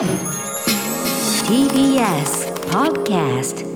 TBS Podcast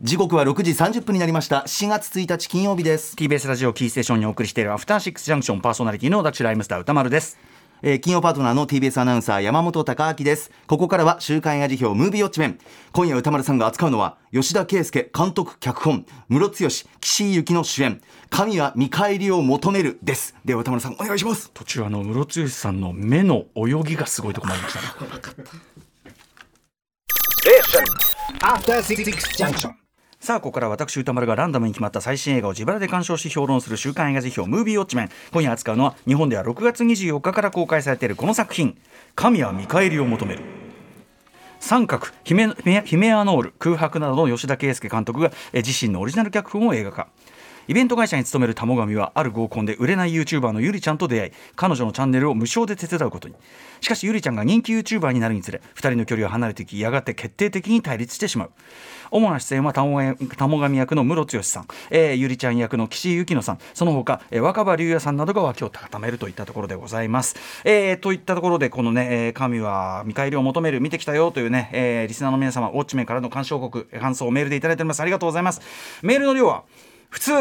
時刻は6時30分になりました。4月1日金曜日です。TBS ラジオキーステーションにお送りしているアフターシックスジャンクションパーソナリティの私ライムスター歌丸ですえー金曜パートナーの TBS アナウンサー山本貴明です。ここからは週刊映画辞表ムービーウォッチメン。今夜歌丸さんが扱うのは吉田圭佑監督脚本。ムロツヨシ岸井ゆきの主演。神は見返りを求めるです。では歌丸さんお願いします。途中あのムロツヨシさんの目の泳ぎがすごいところまいりました。ね After Six Junction. さあここから私歌丸がランダムに決まった最新映画を自腹で鑑賞し評論する週刊映画辞表ムービーウォッチメン。今夜扱うのは日本では6月24日から公開されているこの作品「神は見返りを求める」三角ヒメヒメアノール空白などの吉田圭佑監督が自身のオリジナル脚本を映画化。イベント会社に勤める玉神はある合コンで売れない YouTuber のゆりちゃんと出会い彼女のチャンネルを無償で手伝うことに。しかしゆりちゃんが人気 YouTuber になるにつれ2人の距離は離れていきやがて決定的に対立してしまう。主な出演は玉玉神役のムロツヨシさん、えーゆりちゃん役の岸井ゆきのさん。その他、えー若葉龍也さんなどが脇を固めるといったところでございます、えーといったところでこのね、えー神は見返りを求める見てきたよというね、えーリスナーの皆様ウォッチメンからの鑑賞国感想をメールでいただいております。ありがとうございます。メールの量は普通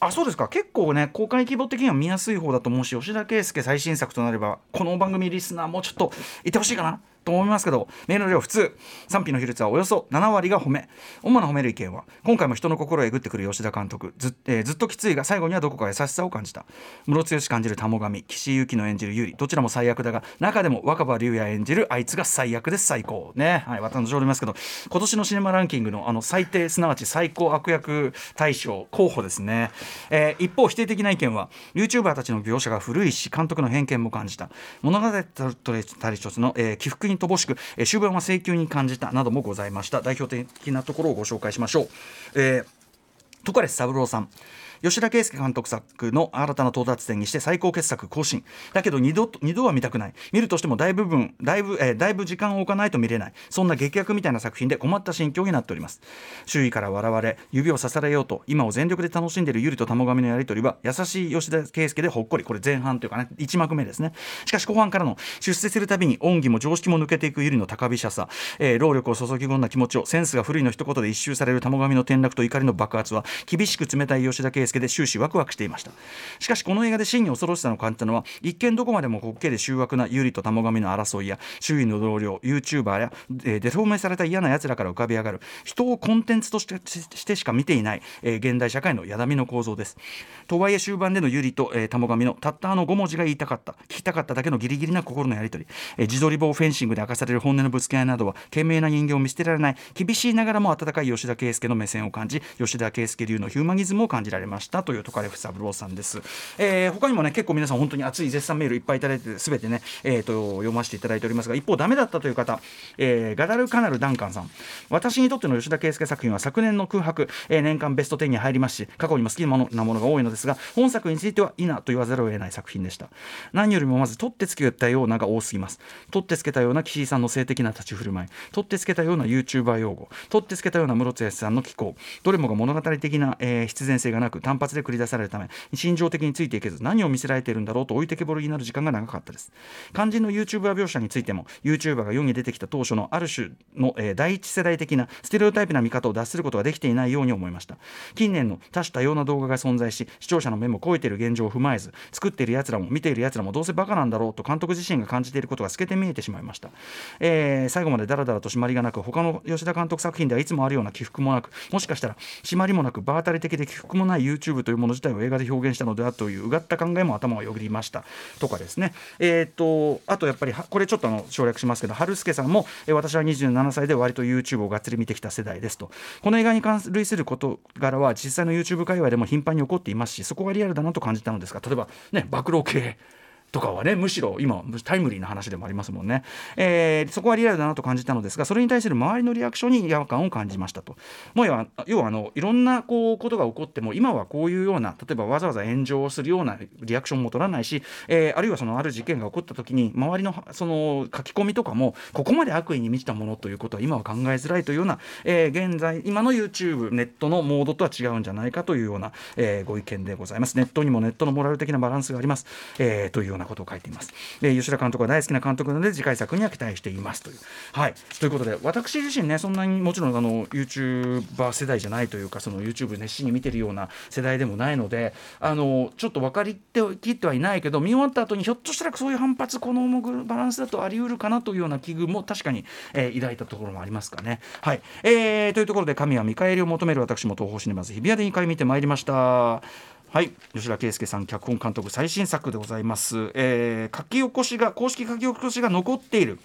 あそうですか。結構ね公開規模的には見やすい方だと思うし吉田圭佑最新作となればこの番組リスナーもちょっといてほしいかな。と思いますけどメールの量普通。賛否の比率はおよそ7割が褒め。主な褒める意見は今回も人の心をえぐってくる吉田監督。ず,、えーずっときついが最後にはどこか優しさを感じた。ムロツヨシ感じる玉神岸井ゆきの演じる有利どちらも最悪だが中でも若葉龍也演じるあいつが最悪です最高。ね。はい私のおりますけど今年のシネマランキングのあの最低すなわち最高悪役大賞候補ですね、えー一方否定的な意見は YouTuber たちの描写が古いし監督の偏見も感じた。物語とたり一つの、えー起伏に乏しく、えー終盤は請求に感じたなどもございました。代表的なところをご紹介しましょう、えートカレス三郎さん。吉田圭佑監督作の新たな到達点にして最高傑作更新。だけど二度と二度は見たくない。見るとしても大部分だいぶ、えーだいぶ時間を置かないと見れない。そんな劇薬みたいな作品で困った心境になっております。周囲から笑われ指を刺されようと今を全力で楽しんでいるゆりと玉神のやり取りは優しい吉田圭佑でほっこり。これ前半というかね1幕目ですね。しかし後半からの出世するたびに恩義も常識も抜けていくゆりの高飛車さ、えー労力を注ぎ込んだ気持ちをセンスが古いの一言で一周される玉神の転落と怒りの爆発は厳しく冷たい吉田圭介で終始ワクワクしていました。しかしこの映画で真に恐ろしさを感じたのは一見どこまでも滑稽で醜悪なゆりと玉神の争いや周囲の同僚 YouTuber や、えーデフォルメされた嫌な奴らから浮かび上がる人をコンテンツとしてしてしか見ていない、えー現代社会のやだみの構造です。とはいえ終盤でのゆりと、えー、玉神のたったあの5文字が言いたかった聞きたかっただけのギリギリな心のやり取り、えー自撮り棒フェンシングで明かされる本音のぶつけ合いなどは懸命な人間を見捨てられない厳しいながらも温かい吉田圭佑の目線を感じ吉田圭佑流のヒューマニズムを感じられました。したというトカレフ三郎さんです、えー他にもね結構皆さん本当に熱い絶賛メールいっぱいいただいて全てね、えー、と読ませていただいておりますが一方ダメだったという方、えーガダルカナルダンカンさん。私にとっての吉田圭佑作品は昨年の空白、えー年間ベスト10に入りますし過去にも好きなものなものが多いのですが本作についてはいなと言わざるを得ない作品でした。何よりもまず取ってつけたようなが多すぎます。取ってつけたような岸井さんの性的な立ち振る舞い。取ってつけたような YouTuber 用語。取ってつけたような室津康さんの気候どれもが物語的な、えー必然性がなく単発で繰り出されるため心情的についていけず何を見せられているんだろうと置いてけぼりになる時間が長かったです。肝心の YouTuber 描写についても YouTuber が世に出てきた当初のある種の、えー第一世代的なステレオタイプな見方を脱することができていないように思いました。近年の多種多様な動画が存在し視聴者の目も超えている現状を踏まえず作っている奴らも見ている奴らもどうせバカなんだろうと監督自身が感じていることが透けて見えてしまいました、えー最後までダラダラと締まりがなく他の吉田監督作品ではいつもあるような起伏もなくもしかしたら締まりもなく場当たり的で起伏もない YouTube というもの自体を映画で表現したのではといううがった考えも頭をよぎりました。とかですね。えっ、とあとやっぱりこれちょっとあの省略しますけど春輔さんも、え私は27歳で割と YouTube をがっつり見てきた世代ですと。この映画に関類する事柄は実際の YouTube 界隈でも頻繁に起こっていますしそこがリアルだなと感じたのですが例えばね暴露系。とかはねむしろ今タイムリーな話でもありますもんね、えーそこはリアルだなと感じたのですがそれに対する周りのリアクションに違和感を感じましたと。もう要は要はあのいろんなこうことが起こっても今はこういうような例えばわざわざ炎上をするようなリアクションも取らないし、えーあるいはそのある事件が起こった時に周りのその書き込みとかもここまで悪意に満ちたものということは今は考えづらいというような、えー現在今の YouTube ネットのモードとは違うんじゃないかというような、えーご意見でございます。ネットにもネットのモラル的なバランスがあります、えーというようななことを書いています。で吉田監督は大好きな監督なので次回作には期待していますという。はいということで私自身ねそんなにもちろんあの YouTuber 世代じゃないというかその YouTube 熱心に見てるような世代でもないのであのちょっと分かりきってはいないけど見終わった後にひょっとしたらそういう反発このバランスだとあり得るかなというような危惧も確かに、えー、抱いたところもありますかね。はい、えー、というところで神は見返りを求める私も東方シネマズ日比谷で2回見てまいりました。はい。吉田圭介さん脚本監督最新作でございます、えー、書き起こしが公式書き起こしが残っている。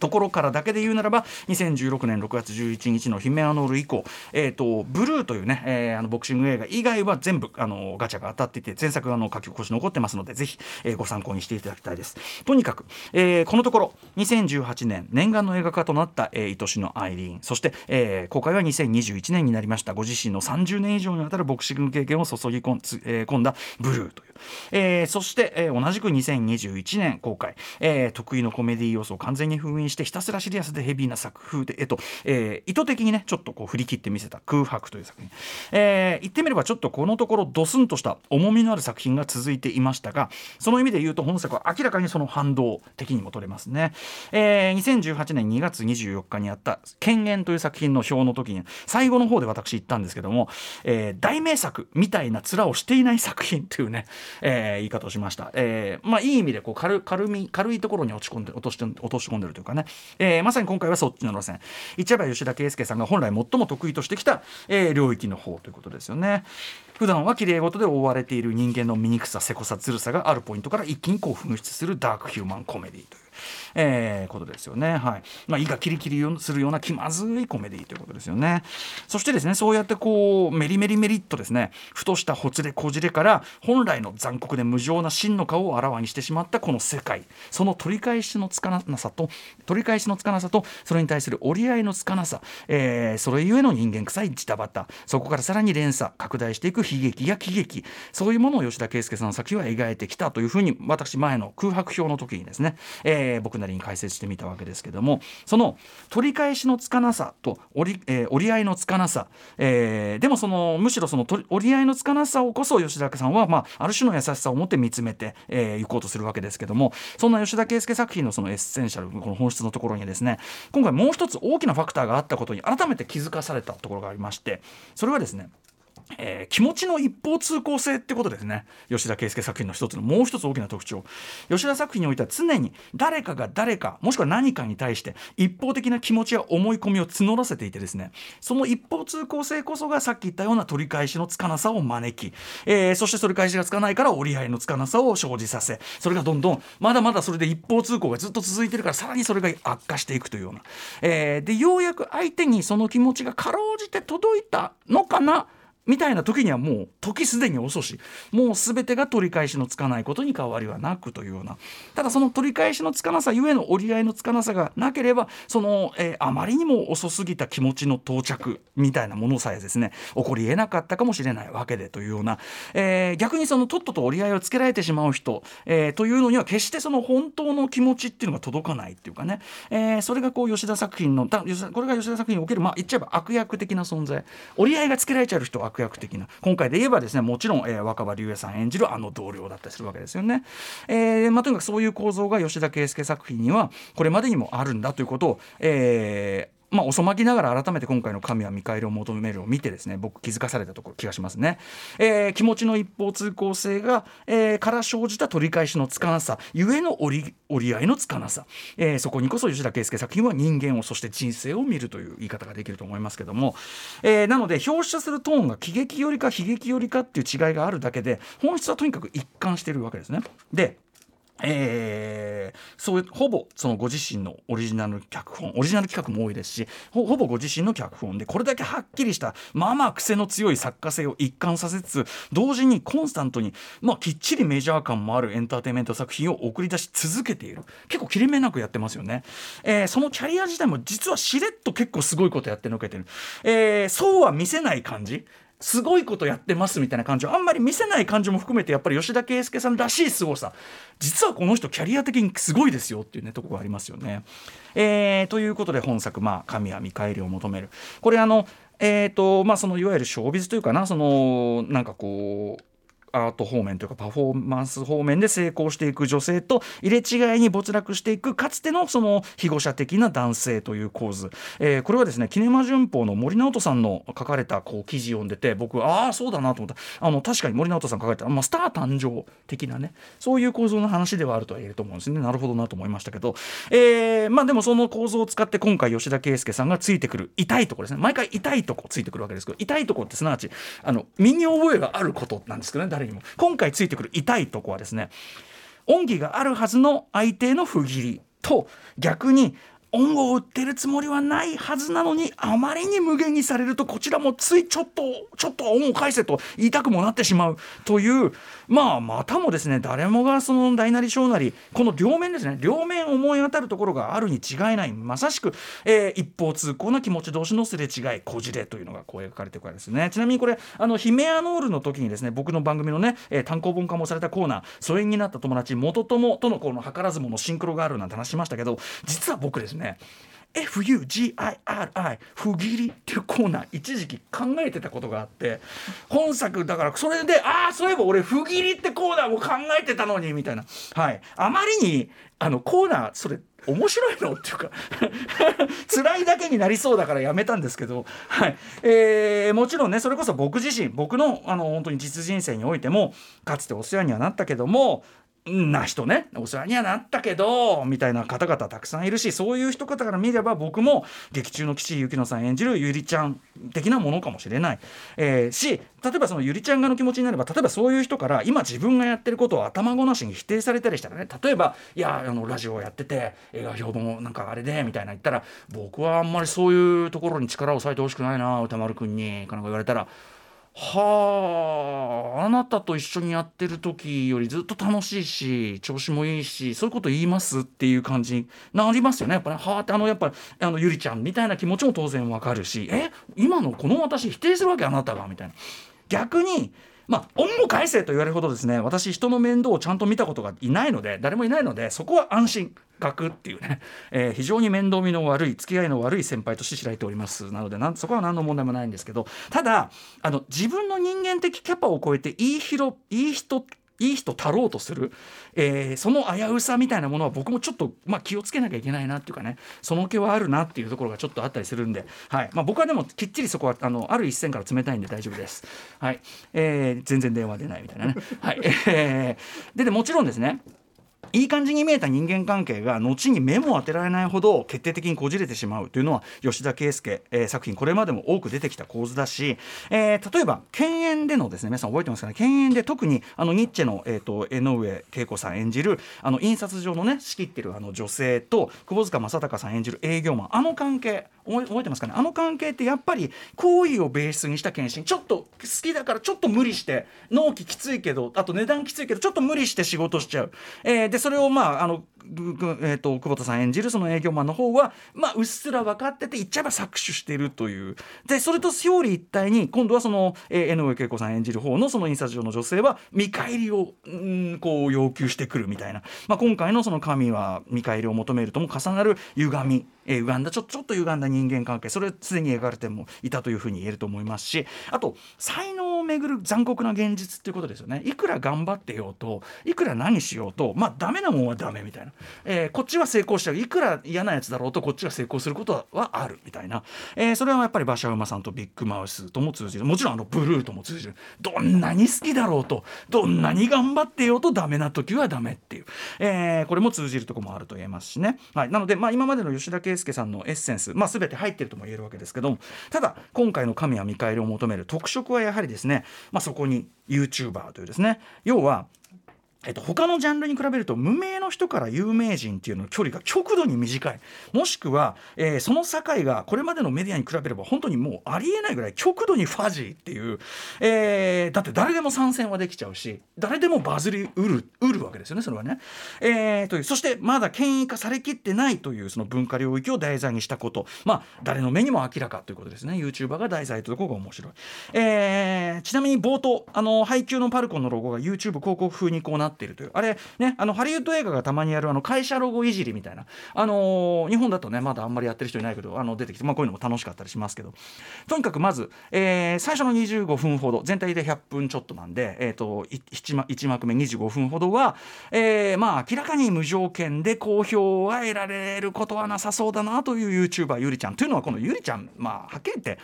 ところからだけで言うならば2016年6月11日の「ヒメアノール」以降、えーと、ブルーというね、えー、あのボクシング映画以外は全部あのガチャが当たっていて前作あの書き起こし残ってますのでぜひ、えー、ご参考にしていただきたいです。とにかく、えー、このところ2018年念願の映画化となった「えー、愛しのアイリーン」そして、えー、公開は2021年になりました。ご自身の30年以上にわたるボクシング経験を注ぎ込ん,、えー、込んだ「ブルー」という。えー、そして、えー、同じく2021年公開、えー、得意のコメディ要素を完全に封印してひたすらシリアスでヘビーな作風で、えっとえー、意図的にねちょっとこう振り切ってみせた空白という作品、えー、言ってみればちょっとこのところドスンとした重みのある作品が続いていましたがその意味で言うと本作は明らかにその反動的にも取れますね、えー、2018年2月24日にあった「権限」という作品の表の時に最後の方で私言ったんですけども、えー、大名作みたいな面をしていない作品というねえー、言い方をしました、えー、まあいい意味でこう軽軽み軽いところに落ち込んで落として落とし込んでるというかね、えー、まさに今回はそっちの路線。一葉吉田圭佑さんが本来最も得意としてきた、えー、領域の方ということですよね。普段は綺麗事で覆われている人間の醜させこさずるさがあるポイントから一気にこう噴出するダークヒューマンコメディという。えー、ことですよね。はい。まあ、胃がキリキリするような気まずいコメディということですよね。そしてですねそうやってこうメリメリメリっとですね。ふとしたほつれこじれから本来の残酷で無情な真の顔をあらわにしてしまったこの世界。その取り返しのつかなさと取り返しのつかなさとそれに対する折り合いのつかなさ、えー、それゆえの人間臭いジタバタ。そこからさらに連鎖拡大していく悲劇や喜劇。そういうものを吉田圭佑さんの作品は描いてきたというふうに私前の空白表の時にですね、えー、僕なりに解説してみたわけですけどもその取り返しのつかなさと折り,、えー、折り合いのつかなさ、えー、でもそのむしろその折り合いのつかなさをこそ吉田さんは、まあ、ある種の優しさを持って見つめてい、えー、こうとするわけですけどもそんな吉田圭佑作品のそのエッセンシャルこの本質のところにですね今回もう一つ大きなファクターがあったことに改めて気づかされたところがありましてそれはですねえー、気持ちの一方通行性ってことですね。吉田圭佑作品の一つのもう一つ大きな特徴。吉田作品においては常に誰かが誰かもしくは何かに対して一方的な気持ちや思い込みを募らせていてですね。その一方通行性こそがさっき言ったような取り返しのつかなさを招き、えー、そして取り返しがつかないから折り合いのつかなさを生じさせそれがどんどんまだまだそれで一方通行がずっと続いてるからさらにそれが悪化していくというような、えー、でようやく相手にその気持ちがかろうじて届いたのかな？みたいな時にはもう時すでに遅しもう全てが取り返しのつかないことに変わりはなくというような。ただその取り返しのつかなさゆえの折り合いのつかなさがなければその、えー、あまりにも遅すぎた気持ちの到着みたいなものさえですね起こりえなかったかもしれないわけでというような、えー、逆にそのとっとと折り合いをつけられてしまう人、えー、というのには決してその本当の気持ちっていうのが届かないっていうかね、え、それがこう吉田作品のこれが吉田作品におけるまあ言っちゃえば悪役的な存在。折り合いがつけられちゃう人は悪役的な今回で言えばですねもちろん、えー、若葉龍也さん演じるあの同僚だったりするわけですよね。えーまあ、とにかくそういう構造が吉田圭佑作品にはこれまでにもあるんだということを、えー、まあ、遅まきながら改めて今回の「神は見返りを求める」を見てですね僕気づかされたところ気がしますね、えー、気持ちの一方通行性が、えー、から生じた取り返しのつかなさゆえの折り折り合いのつかなさ、えー、そこにこそ吉田圭佑作品は人間をそして人生を見るという言い方ができると思いますけども、えー、なので表出するトーンが喜劇よりか悲劇よりかっていう違いがあるだけで本質はとにかく一貫してるわけですね。でえー、そうほぼそのご自身のオリジナル脚本オリジナル企画も多いですしほぼご自身の脚本でこれだけはっきりしたまあまあ癖の強い作家性を一貫させつつ同時にコンスタントに、まあ、きっちりメジャー感もあるエンターテインメント作品を送り出し続けている。結構切れ目なくやってますよね、えー、そのキャリア自体も実はしれっと結構すごいことやってのけてる、えー、そうは見せない感じ。すごいことやってますみたいな感じをあんまり見せない感じも含めてやっぱり吉田圭介さんらしい凄さ実はこの人キャリア的にすごいですよっていうねとこがありますよね。えー、ということで本作「まあ、神は見返りを求める」これあのえーとまあ、そのいわゆるショービズというかなそのなんかこうアート方面というかパフォーマンス方面で成功していく女性と入れ違いに没落していくかつてのその庇護者的な男性という構図、えー、これはですねキネマ旬報の森直人さんの書かれたこう記事読んでて僕ああそうだなと思った。あの確かに森直人さん書かれた、まあ、スター誕生的なねそういう構造の話ではあるとは言えると思うんですね。なるほどなと思いましたけど、えー、まあでもその構造を使って今回吉田圭佑さんがついてくる痛いところですね。毎回痛いとこついてくるわけですけど痛いとこってすなわちあの身に覚えがあることなんですけどね。誰にも。今回ついてくる痛いとこはですね恩義があるはずの相手の不義理と逆に恩を売ってるつもりはないはずなのにあまりに無限にされるとこちらもついちょっとちょっと恩を返せと言いたくもなってしまうというまあまたもですね誰もがその大なり小なりこの両面ですね両面思い当たるところがあるに違いない。まさしく、えー、一方通行な気持ち同士のすれ違いこじれというのがこう描かれてるからですね。ちなみにこれあのヒメアノールの時にですね僕の番組のね、えー、単行本化もされたコーナー疎遠になった友達元友とのこの図らずものシンクロがあるなんて話しましたけど実は僕ですね FUGIRI 不義理っていうコーナー一時期考えてたことがあって本作だからそれでああそういえば俺不義理ってコーナーも考えてたのにみたいな。はい。あまりにあのコーナーそれ面白いのっていうか 辛いだけになりそうだからやめたんですけど、はい。えー、もちろんねそれこそ僕自身僕のあの本当に実人生においてもかつてお世話にはなったけどもな人ね。お世話にはなったけどみたいな方々たくさんいるしそういう人方から見れば僕も劇中の岸井ゆきのさん演じるゆりちゃん的なものかもしれない、えー、し例えばそのゆりちゃん側の気持ちになれば例えばそういう人から今自分がやってることを頭ごなしに否定されたりしたらね例えばいやあのラジオやってて映画評論なんかあれでみたいな言ったら僕はあんまりそういうところに力を割いてほしくないな歌丸くんにかなんか言われたらはああなたと一緒にやってる時よりずっと楽しいし調子もいいしそういうこと言いますっていう感じになりますよね。やっぱり、ね、はあってあのやっぱあのゆりちゃんみたいな気持ちも当然わかるしえ？今のこの私否定するわけあなたがみたいな。逆にまあ恩も返せと言われるほどですね私人の面倒をちゃんと見たことがいないので誰もいないのでそこは安心学っていうね、えー、非常に面倒見の悪い付き合いの悪い先輩として知られております。なのでなんそこは何の問題もないんですけどただあの自分の人間的キャパを超えていい人いい人いい人たろうとする、えー、その危うさみたいなものは僕もちょっと、まあ、気をつけなきゃいけないなっていうかね。その気はあるなっていうところがちょっとあったりするんで、はい。まあ、僕はでもきっちりそこはあのある一線から冷たいんで大丈夫です。はい。えー、全然電話出ないみたいなね。はい。えー、ででもちろんですね。いい感じに見えた人間関係が後に目も当てられないほど決定的にこじれてしまうというのは吉田圭佑、えー、作品これまでも多く出てきた構図だし、えー、例えば犬猿でのですね。皆さん覚えてますかね？犬猿で特にあのニッチェの、えーと、江上恵子さん演じるあの印刷上のね仕切ってるあの女性と窪塚正孝さん演じる営業マン。あの関係。覚えてますかね？あの関係ってやっぱり好意をベースにした検診ちょっと好きだからちょっと無理して納期きついけどあと値段きついけどちょっと無理して仕事しちゃう、えー、でそれをまああのえーと、久保田さん演じるその営業マンの方は、まあ、うっすら分かってて言っちゃえば搾取しているという。でそれと表裏一体に今度はその、えー、江上恵子さん演じる方のその印刷所の女性は見返りをんこう要求してくるみたいな、まあ、今回のその神は見返りを求めるとも重なる歪み、えー、歪んだちょちょっと歪んだ人間関係それすでに描かれてもいたというふうに言えると思いますしあと才能をめぐる残酷な現実っていうことですよね。いくら頑張ってようといくら何しようとまあダメなもんはダメみたいな。えー、こっちは成功しちゃう。いくら嫌なやつだろうとこっちが成功することはあるみたいな、えー、それはやっぱり馬車馬さんとビッグマウスとも通じる。もちろんあのブルーとも通じる。どんなに好きだろうとどんなに頑張ってようとダメな時はダメっていう、えー、これも通じるとこもあると言えますしね、はい、なので、まあ、今までの吉田圭佑さんのエッセンス、まあ、全て入ってるとも言えるわけですけどもただ今回の神は見返りを求める特色はやはりですね、まあ、そこに YouTuber というですね要はえっと、他のジャンルに比べると無名の人から有名人っていうの距離が極度に短いもしくは、えー、その境がこれまでのメディアに比べれば本当にもうありえないぐらい極度にファジーっていう、えー、だって誰でも参戦はできちゃうし誰でもバズりうるうるわけですよねそれはね。えー、というそしてまだ権威化されきってないというその文化領域を題材にしたことまあ誰の目にも明らかということですね YouTuber が題材というところが面白い。えー、ちなみに冒頭あの配給のパルコンのロゴが YouTube 広告風にこうなっているという。あれねあのハリウッド映画がたまにやるあの会社ロゴいじりみたいな。あのー日本だとねまだあんまりやってる人いないけどあの出てきて、まあ、こういうのも楽しかったりしますけど。とにかくまず、えー最初の25分ほど全体で100分ちょっとなんで、えー、と 1, 幕1幕目25分ほどは、えーまあ明らかに無条件で好評は得られることはなさそうだなという YouTuber ゆりちゃん。というのはこのゆりちゃんまあはっきり言って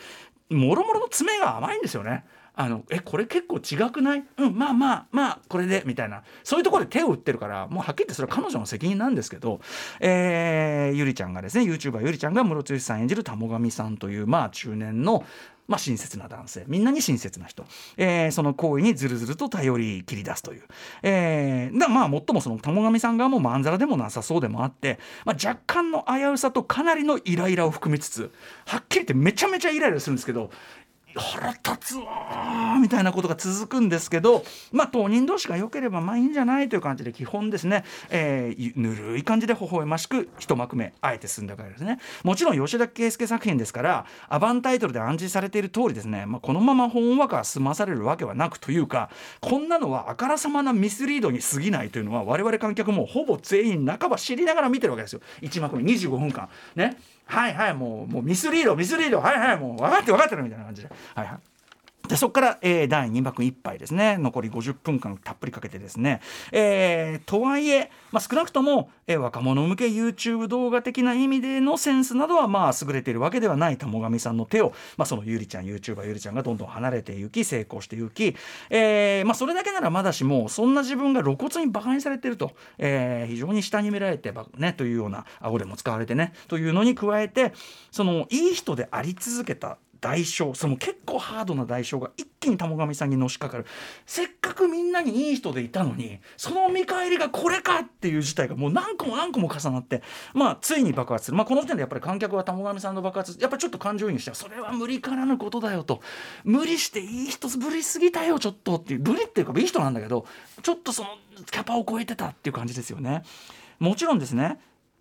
もろもろの爪が甘いんですよね。あのえこれ結構違くないうんまあまあまあこれでみたいな。そういうところで手を打ってるからもうはっきり言ってそれは彼女の責任なんですけど、えーゆりちゃんがですね YouTuber ゆりちゃんがムロツヨシさん演じる田母神さんというまあ中年のまあ、親切な男性。みんなに親切な人、えーその行為にずるずると頼り切り出すという、えーだまあ最もその玉神さん側もまんざらでもなさそうでもあって、まあ、若干の危うさとかなりのイライラを含みつつはっきり言ってめちゃめちゃイライラするんですけど腹立つわーみたいなことが続くんですけどまあ当人同士が良ければまあいいんじゃないという感じで基本ですね、えーぬるい感じで微笑ましく一幕目あえて進んだからですね。もちろん吉田圭佑作品ですからアバンタイトルで暗示されている通りですね、まあ、このまま本話が済まされるわけはなくというかこんなのはあからさまなミスリードに過ぎないというのは我々観客もほぼ全員半ば知りながら見てるわけですよ。1幕目25分間。ね。はいはいもうもうミスリードミスリードはいはいもう分かって分かってるみたいな感じで。はいはい。でそこから、えー第2幕1杯ですね。残り50分間たっぷりかけてですね、えーとはいえ、まあ、少なくとも、えー若者向け YouTube 動画的な意味でのセンスなどはまあ優れているわけではない。玉神さんの手を、まあ、そのゆりちゃん YouTuber ゆりちゃんがどんどん離れていき成功していき、えーまあ、それだけならまだしもそんな自分が露骨にバカにされてると、えー非常に下に見られてばねというような顎でも使われてねというのに加えてそのいい人であり続けた代償その結構ハードな代償が一気に玉神さんにのしかかる。せっかくみんなにいい人でいたのにその見返りがこれかっていう事態がもう何個も何個も重なってまあついに爆発する。まあこの時点でやっぱり観客は玉神さんの爆発やっぱりちょっと感情移入してそれは無理からぬことだよと。無理していい人ぶりすぎたよちょっとっていう無理っていうかいい人なんだけどちょっとそのキャパを超えてたっていう感じですよね。もちろんですね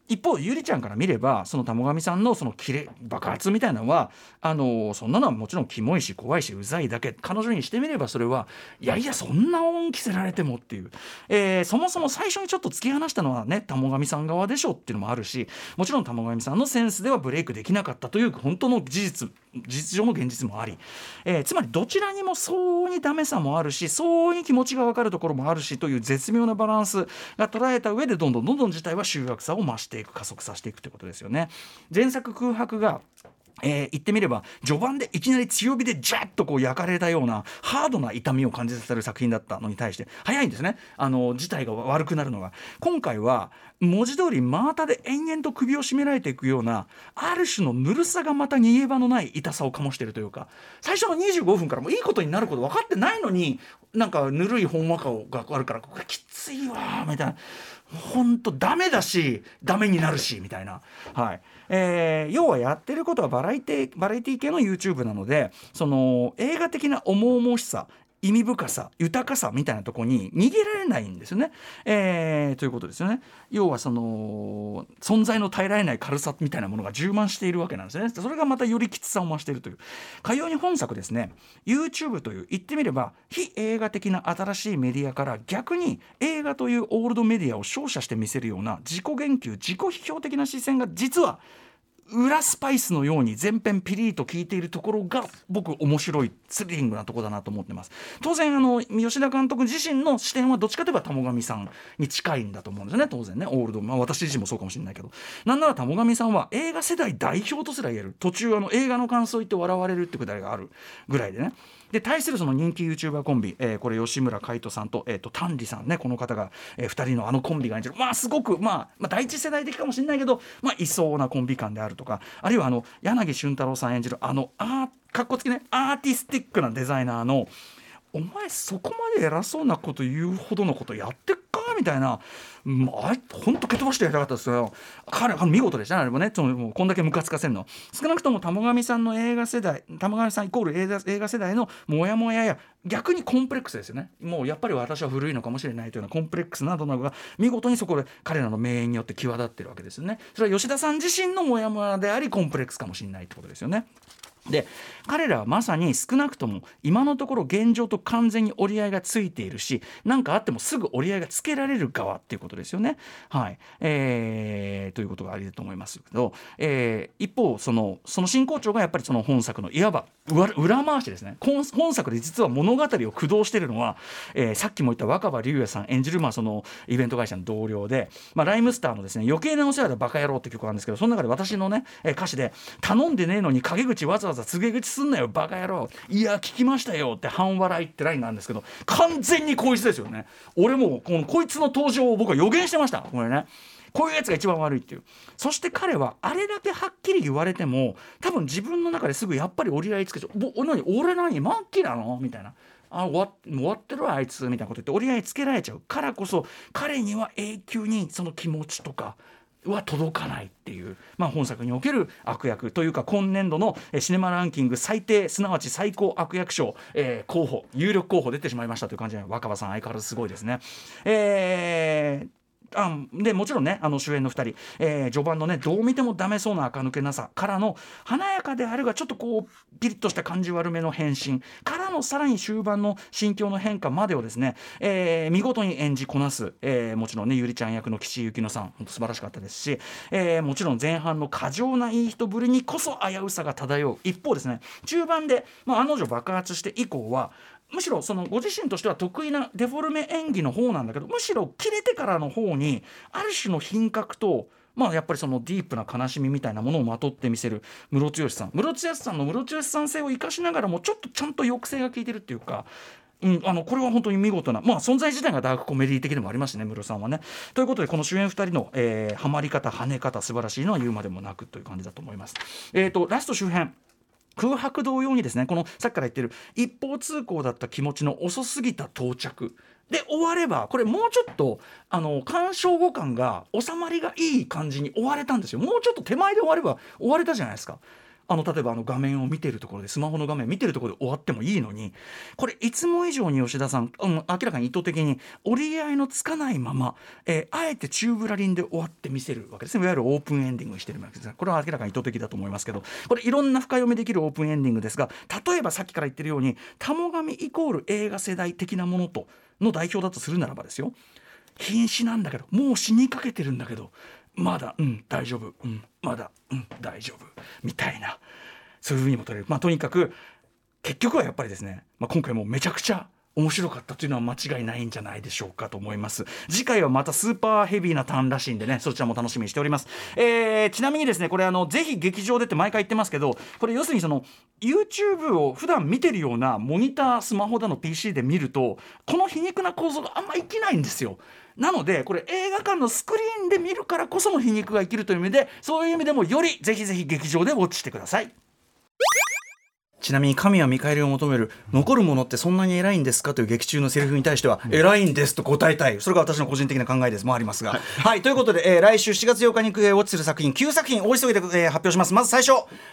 一方ゆりちゃんから見ればその玉神さんのそのキレ爆発みたいなのはあのそんなのはもちろんキモいし怖いしうざいだけ。彼女にしてみればそれはいやいやそんな恩着せられてもっていう、えーそもそも最初にちょっと突き放したのはね玉神さん側でしょっていうのもあるしもちろん玉神さんのセンスではブレイクできなかったという本当の事実。実情も現実もあり、えーつまりどちらにも相応にダメさもあるし相応に気持ちが分かるところもあるしという絶妙なバランスが捉えた上でどんどんどんどん事態は集約さを増していく加速させていくということですよね。前作空白がえー言ってみれば序盤でいきなり強火でジャッとこう焼かれたようなハードな痛みを感じさせる作品だったのに対して早いんですね。あの事態が悪くなるのが。今回は文字通り真綿で延々と首を絞められていくようなある種のぬるさがまた逃げ場のない痛さを醸しているというか最初の25分からもいいことになること分かってないのになんかぬるいほんわかがあるからこれきついわみたいな。本当ダメだしダメになるしみたいな、はい。えー要はやってることはバラエティバラエティ系の YouTube なのでその映画的な重々しさ意味深さ豊かさみたいなところに逃げられないんですよね、えーということですよね。要はその存在の耐えられない軽さみたいなものが充満しているわけなんですね。それがまたよりきつさを増しているという。かように本作ですね。YouTube という言ってみれば非映画的な新しいメディアから逆に映画というオールドメディアを照射して見せるような自己言及自己批評的な視線が実は裏スパイスのように全編ピリリと効いているところが僕面白いスリリングなとこだなと思ってます。当然あの吉田監督自身の視点はどっちかといえば玉神さんに近いんだと思うんですよね。当然ねオールド、まあ、私自身もそうかもしれないけど。なんなら玉神さんは映画世代代表とすら言える。途中あの映画の感想言って笑われるってくだりがあるぐらいでね。で対するその人気 YouTuber コンビ、えーこれ吉村海人さんと,、えー、と丹治さんねこの方が、え2人のあのコンビが演じるまあすごく、まあ、まあ第一世代的かもしれないけど、まあ、いそうなコンビ感であるとかあるいはあの柳俊太郎さん演じるあのあーかっこつきねアーティスティックなデザイナーのお前そこまで偉そうなこと言うほどのことやってっみたいな、う、あれほんと蹴飛ばしてやりたかったですよ。彼あの見事でしたねあれもね。そのもうこんだけムカつかせんの。少なくとも玉神さんの映画世代玉神さんイコール映画映画世代のモヤモヤや逆にコンプレックスですよね。もうやっぱり私は古いのかもしれないというようなコンプレックスなどなどが見事にそこで彼らの名演によって際立ってるわけですよね。それは吉田さん自身のモヤモヤでありコンプレックスかもしれないってことですよね。で彼らはまさに少なくとも今のところ現状と完全に折り合いがついているし何かあってもすぐ折り合いがつけられる側っていうことですよね。はいえー、ということがありだと思いますけど、えー、一方そのその進行長がやっぱりその本作のいわば裏回しですね本作で実は物語を駆動しているのは、えー、さっきも言った若葉龍也さん演じる、まあ、そのイベント会社の同僚で、まあ、ライムスターのですね余計なお世話でバカ野郎って曲があるんですけどその中で私のね、歌詞で頼んでねえのに陰口わざわざ告げ口すんなよバカ野郎。いや聞きましたよって半笑いってラインなんですけど完全にこいつですよね。俺もこのこいつの登場を僕は予言してました。これね。こういうやつが一番悪いっていう。そして彼はあれだけはっきり言われても多分自分の中ですぐやっぱり折り合いつけちゃう「何？俺何？末期なの?」みたいな。あ終わ終わってるわあいつ。みたいなこと言って折り合いつけられちゃうからこそ彼には永久にその気持ちとかは届かないっていう、まあ、本作における悪役というか今年度のシネマランキング最低すなわち最高悪役賞、えー、候補有力候補出てしまいましたという感じで若葉さん相変わらずすごいですね。えーあでもちろんねあの主演の2人、えー、序盤のねどう見てもダメそうな垢抜けなさからの華やかであるがちょっとこうピリッとした感じ悪めの変身。からのさらに終盤の心境の変化までをですね、えー、見事に演じこなす、えー、もちろんねゆりちゃん役の岸井ゆきのさん。本当素晴らしかったですし、えー、もちろん前半の過剰ないい人ぶりにこそ危うさが漂う。一方ですね中盤で、まあ、案の定爆発して以降はむしろそのご自身としては得意なデフォルメ演技の方なんだけどむしろ切れてからの方にある種の品格とまあやっぱりそのディープな悲しみみたいなものをまとってみせるムロツヨシさんムロツヨシさんのムロツヨシさん性を生かしながらもちょっとちゃんと抑制が効いてるっていうか。うん、あのこれは本当に見事な、まあ、存在自体がダークコメディ的でもありますしね、ムロさんはね。ということで、この主演2人の、えー、ハマり方、跳ね方、素晴らしいのは言うまでもなくという感じだと思います。えーとラスト周辺空白同様にですねこのさっきから言ってる一方通行だった気持ちの遅すぎた到着で終わればこれもうちょっとあの鑑賞後感が収まりがいい感じに終われたんですよもうちょっと手前で終われば終われたじゃないですか。あの例えばあの画面を見てるところでスマホの画面見てるところで終わってもいいのにこれいつも以上に吉田さん、うん、明らかに意図的に折り合いのつかないまま、えー、あえて宙ぶらりんで終わって見せるわけですね。いわゆるオープンエンディングしてるわけですこれは明らかに意図的だと思いますけどこれいろんな深読みできるオープンエンディングですが例えばさっきから言ってるように「たも神」イコール映画世代的なものとの代表だとするならばですよ。瀕死なんだけどもう死にかけてるんだけどまだうん大丈夫うんまだうん大丈夫みたいなそういうふうにも取れる、まあ、とにかく結局はやっぱりですね、まあ、今回もめちゃくちゃ面白かったというのは間違いないんじゃないでしょうかと思います。次回はまたスーパーヘビーなターンらしいんでねそちらも楽しみにしております、えー、ちなみにですねこれあのぜひ劇場でって毎回言ってますけどこれ要するにその YouTube を普段見てるようなモニタースマホだの PC で見るとこの皮肉な構造があんま生きないんですよ。なのでこれ映画館のスクリーンで見るからこその皮肉が生きるという意味でそういう意味でもよりぜひぜひ劇場でウォッチしてください。ちなみに神は見返りを求める残るものってそんなに偉いんですかという劇中のセリフに対しては、偉いんですと答えたい。それが私の個人的な考えでもありますが、はい、はい、ということで、えー、来週7月8日に、えー、ウォッチする作品9作品大急ぎで、えー、発表します。まず最初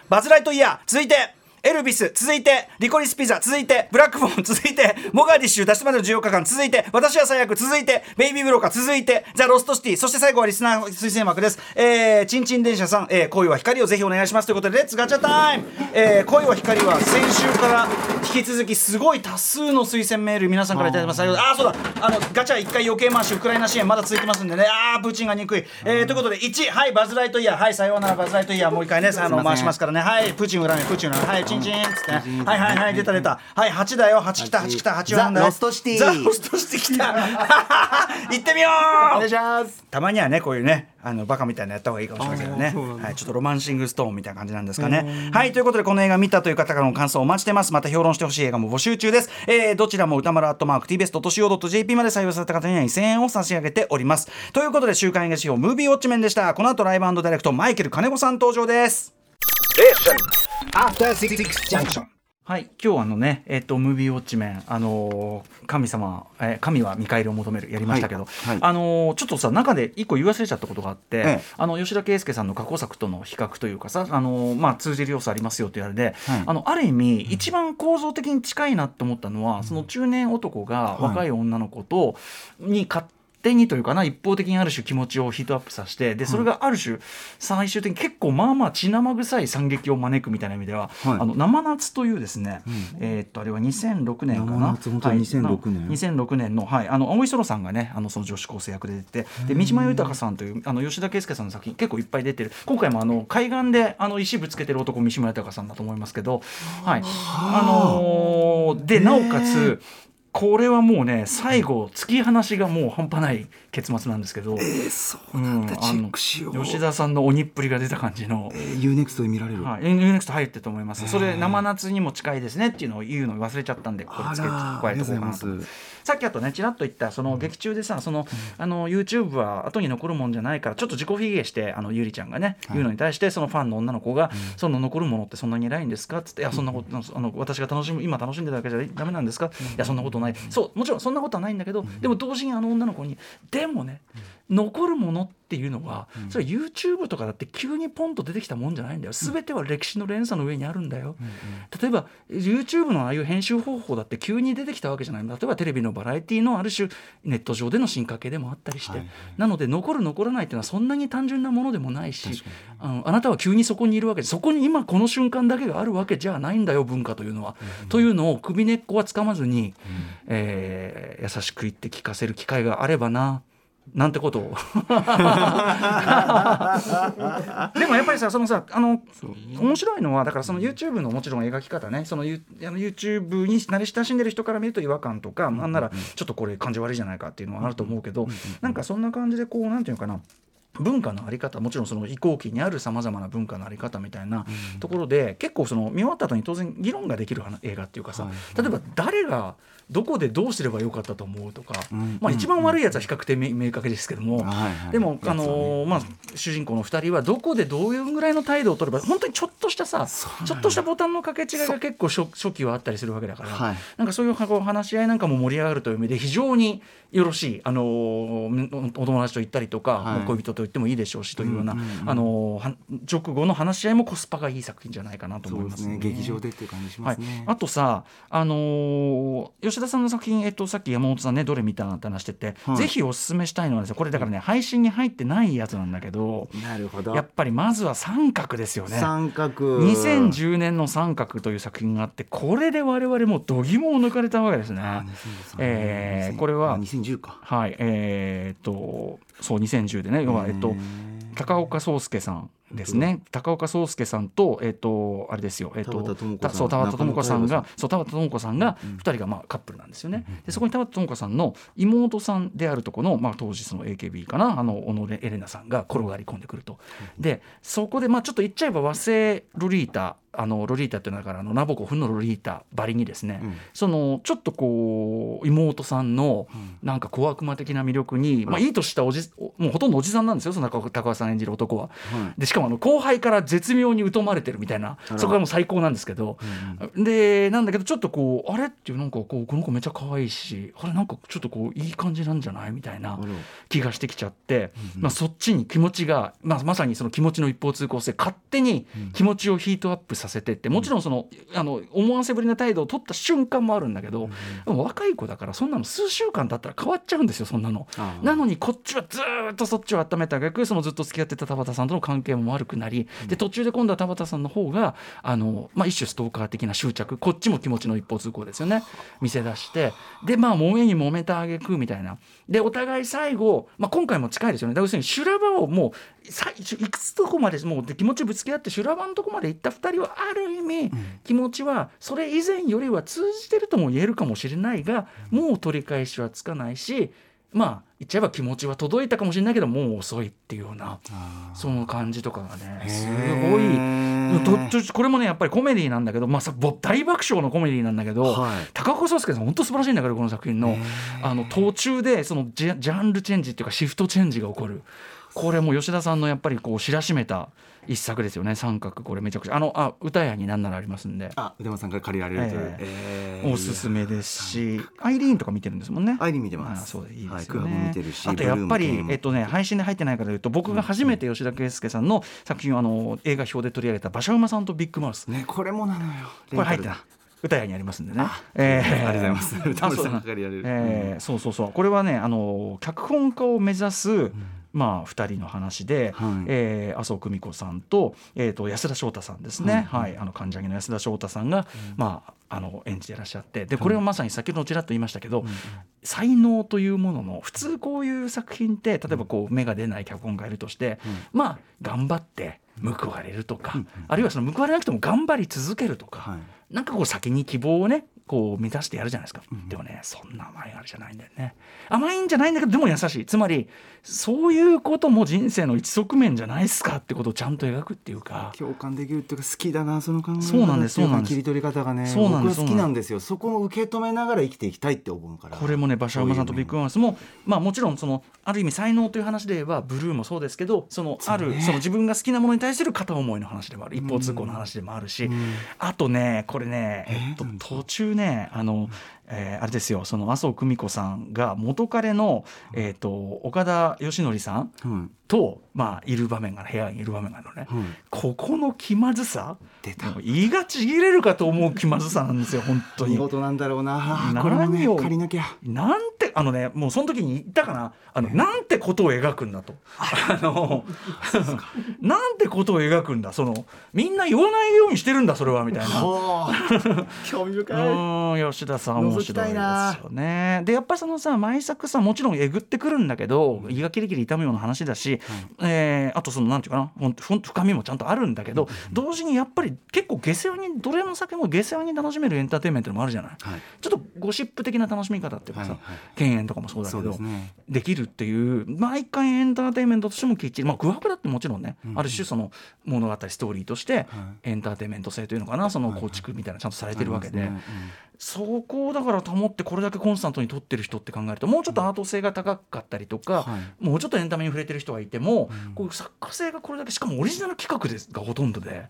バズ・ライトイヤー。続いてエルビス続いてリコリスピザ続いてブラックフォン 続いてモガディッシュ脱出までの14日間続いて私は最悪続いてベイビーブローカー続いてザ・ロストシティそして最後はリスナー推薦枠です。えー、チンチン電車さん、えー、恋は光をぜひお願いします。ということで Let's ガチャタイム、えー、恋は光は先週から引き続きすごい多数の推薦メール皆さんからいただいてます。ああそうだ。あのガチャ1回余計回しウクライナ支援まだ続いてますんでね。ああプーチンが憎い、えー、ということで1はいバズ・ライトイヤー。はいさようならバズ・ライトイヤーもう一回ねあの回しますからね。はいプーチン恨みプーチン恨みはいチンチンっつって。ねはいはいはい出た出た。はい8だよ。8来た8来た8ザ・ロストシティ。ザ・ロストシティ来た。行ってみよう。お願いします。たまにはねこういうねあのバカみたいなやった方がいいかもしれませんね、はい、ちょっとロマンシングストーンみたいな感じなんですかね。はいということでこの映画見たという方からの感想をお待ちしてます。また評論してほしい映画も募集中です、えー、どちらも歌丸アットマーク TBS.CO.JP まで採用された方には2000円を差し上げております。ということで週刊映画指標ムービーウォッチメンでした。この後ライブダイレクトマイケル金子さん登場ですアフターシックスジャンクションはい、今日あのね、えっ、ー、と、ムービーウォッチメン、あのー、神様、えー、神は見返りを求める、やりましたけど。はいはい、あのー、ちょっとさ、中で一個言い忘れちゃったことがあって。ええ、あの、吉田圭佑さんの過去作との比較というかさ、あのまあ、通じる要素ありますよと言われて。はい、あの、ある意味、一番構造的に近いなって思ったのは、その中年男が若い女の子と、にか。手にというかな一方的にある種気持ちをヒートアップさせてでそれがある種最終的に結構まあまあ血生臭い惨劇を招くみたいな意味では、はい。あの生夏というですね、えーっとあれは2006年かな？生夏本当に2006年。はい2006年の、はい、あの青井空さんがねあのその女子高生役で出てで三島豊さんというあの吉田圭佑さんの作品結構いっぱい出てる。今回もあの海岸であの石ぶつけてる男三島豊さんだと思いますけど、はい。あ。のーでなおかつこれはもうね最後突き放しがもう半端ない結末なんですけど、えー、そううんなんだ、う。吉田さんの鬼っぷりが出た感じの。え。ー、 U-NEXT で見られる。はい、 U-NEXT 入ってると思います。それ生夏にも近いですねっていうのを言うの忘れちゃったんでこれつけ加えておこうかなとさっきあとねちらっと言ったその劇中でさそのあの YouTube は後に残るもんじゃないからちょっと自己卑下してあのゆりちゃんがね言うのに対してそのファンの女の子がその残るものってそんなに偉いんですか？っつっていやそんなことあの私が楽しむ今楽しんでるだけじゃダメなんですか？いやそんなことない。そうもちろんそんなことはないんだけどでも同時にあの女の子にでもね残るものっていうのはそれは YouTube とかだって急にポンと出てきたもんじゃないんだよ。全ては歴史の連鎖の上にあるんだよ。例えば YouTube のああいう編集方法だって急に出てきたわけじゃない。例えばテレビのバラエティのある種ネット上での進化系でもあったりして、はいなので残る残らないっていうのはそんなに単純なものでもないしあのあなたは急にそこにいるわけでそこに今この瞬間だけがあるわけじゃないんだよ文化というのは。というのを首根っこはつかまずに、えー優しく言って聞かせる機会があればな。なんてことを。でもやっぱりさそのさあの面白いのはだからその YouTube のもちろん描き方ねそのユあの YouTube に慣れ親しんでる人から見ると違和感とか、なんならちょっとこれ感じ悪いじゃないかっていうのはあると思うけど、なんかそんな感じでこうなんていうのかな文化のあり方もちろんその移行期にあるさまざまな文化のあり方みたいなところで、結構その見終わった後に当然議論ができる話映画っていうかさ、例えば誰がどこでどうすればよかったと思うとか、んまあ、一番悪いやつは比較的明明確ですけども、はいはい。でも、あのーまあ、主人公の2人はどこでどういうぐらいの態度を取れば本当にちょっとしたさちょっとしたボタンの掛け違いが結構初初期はあったりするわけだから、はい。なんかそういう話し合いなんかも盛り上がるという意味で非常によろしい、あのーお友達と行ったりとか、はい。恋人と言ってもいいでしょうしというような、あの直後の話し合いもコスパがいい作品じゃないかなと思いますすね。劇場でっていう感じしはいますね、、あとさ、あのー吉田さんの作品、えっと、さっき山本さんねどれ見たって話してて、はい。ぜひおすすめしたいのはですねこれだからね配信に入ってないやつなんだけどなるほど。やっぱりまずは三角ですよね。三角。2010年の「三角」という作品があってこれで我々もう度肝を抜かれたわけですね。あえーこれは2010か。はいえーっとそう2010でね。要はえっと高岡壮介さんですね。高岡壮介さんとえっとあれですよ。えっと田畑智子さん。たそう田畑智子さん中野がそう田畑智子さんが2人がまあカップルなんですよね。でそこに田畑智子さんの妹さんであるとこのまあ当時その AKB かな。あの小野エレナさんが転がり込んでくると。でそこでまあちょっと言っちゃえば和製ロリータあのロリータっていうのはだからあのナボコフンのロリータばりにですね、うん。そのちょっとこう妹さんのなんか小悪魔的な魅力に、まあ、いい年したおじおもうほとんどおじさんなんですよその高高橋さん演じる男は。はい。でしかもあの後輩から絶妙に疎まれてるみたいなら。そこがもう最高なんですけど、でなんだけどちょっとこうあれっていうなんかこうこの子めっちゃ可愛いしあれなんかちょっとこういい感じなんじゃないみたいな気がしてきちゃって、まあ、そっちに気持ちが、まあ、まさにその気持ちの一方通行性勝手に気持ちをヒートアップさせてってもちろんそのあの思わせぶりな態度を取った瞬間もあるんだけど、でも若い子だからそんなの数週間経ったら変わっちゃうんですよそんなの。なのにこっちはずーっとそっちを温めた逆そのずっと付き合ってた田畑さんとの関係も悪くなりで途中で今度は田畑さんの方があの、まあ、一種ストーカー的な執着こっちも気持ちの一方通行ですよね。見せ出してでまあ揉めに揉めたあげくみたいな。でお互い最後、まあ、今回も近いですよね。だから要するに修羅場をもう最いくつとこまでもうで気持ちぶつけ合って修羅場のとこまで行った2人はある意味、気持ちはそれ以前よりは通じてるとも言えるかもしれないがもう取り返しはつかないしまあ言っちゃえば気持ちは届いたかもしれないけどもう遅いっていうようなその感じとかがねすごい。これもねやっぱりコメディなんだけど、まあ、大爆笑のコメディなんだけど、はい。高岡壮介さん本当素晴らしいんだけどこの作品のあの途中でそのジャンルチェンジっていうかシフトチェンジが起こる。これもう吉田さんのやっぱりこう知らしめた一作ですよね三角これめちゃくちゃ。あのあ歌屋になんならありますんで。あ腕間さんから借りられるという、ええ。ー。おすすめですし、アイリーンとか見てるんですもんね。アイリーン見てます。あそういいですよね。見てるしあとやっぱりえっとね配信で入ってないから言うと僕が初めて吉田圭佑さんの作品をあの映画表で取り上げた馬車馬さんとビッグマウス。ねこれもなのよ。これ入ってな。歌屋にありますんでね。えーありがとうございます。そうそうそうこれはねあの脚本家を目指す、まあ、2人の話で、はい。えー麻生久美子さんと,、えー、と安田翔太さんですね、はい。あの関ジャニの安田翔太さんが、まあ、あの演じてらっしゃって。でこれはまさに先ほどちらっと言いましたけど、才能というものの普通こういう作品って例えばこう芽が出ない脚本がいるとして、まあ頑張って報われるとか、あるいはその報われなくても頑張り続けるとか、はい。なんかこう先に希望をねこう満たしてやるじゃないですか、でもねそんな甘いあれじゃないんだよね。甘いんじゃないんだけどでも優しいつまりそういうことも人生の一側面じゃないですかってことをちゃんと描くっていうか。共感できるっていうか好きだなその考え方。そうなんですそうなんです。切り取り方がねそうなんです僕は好きなんですよ。そこを受け止めながら生きていきたいって思うから。これもね馬車馬さんとビッグマウスもまあもちろんそのある意味才能という話で言えばブルーもそうですけどそのあるその自分が好きなものに対する片思いの話でもある。一方通行の話でもあるし。あとねこれねえ？っと途中ねあのえーあれですよその麻生久美子さんが元彼のえっと岡田義則さん。とまあいる場面が部屋にいる場面がのね。うん。ここの気まずさ胃がちぎれるかと思う気まずさなんですよ本当に。見。事なんだろうな。何これもねを借りなきゃ。なんてあのねもうその時に言ったかな。あのなんてことを描くんだと。あの なんてことを描くんだ。そのみんな言わないようにしてるんだそれはみたいな。興味深い。うん吉田さん面白いですよね。でやっぱりそのさ毎作さもちろんえぐってくるんだけど胃がキリキリ痛むような話だし、えーあとそのなんていうかなほんほんと深みもちゃんとあるんだけど、同時にやっぱり結構下世話にどれの酒も下世話に楽しめるエンターテインメントでもあるじゃない。はいちょっとゴシップ的な楽しみ方っていうかさ、はいはい。犬猿とかもそうだけどね。できるっていう毎回エンターテインメントとしてもきっちりまあ空白だってもちろんね、ある種その物語ストーリーとしてエンターテインメント性というのかなその構築みたいなちゃんとされてるわけで、ありますね。そこをだから保ってこれだけコンスタントに撮ってる人って考えるともうちょっとアート性が高かったりとか、はもうちょっとエンタメに触れてる人がいても、こういう作家性がこれだけしかもオリジナル企画ですがほとんどで。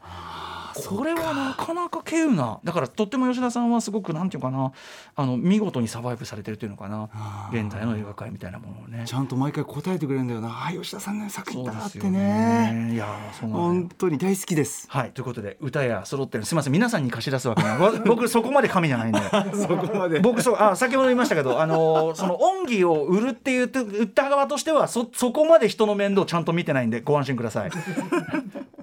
これはなかなか稀有な。だからとっても吉田さんはすごくなんていうかな。あの見事にサバイブされてるというのかな。現在の映画界みたいなものをね。ちゃんと毎回答えてくれるんだよな。あ吉田さんの作品だってそうですよね。いやーそうなんだよ。本当に大好きです。はいということで歌や揃ってるすみません。皆さんに貸し出すわけないわ 僕そこまで神じゃないんで。そこまで。僕そうあ先ほど言いましたけど、あのーその恩義を売るって言って売った側としてはそそこまで人の面倒ちゃんと見てないんでご安心ください。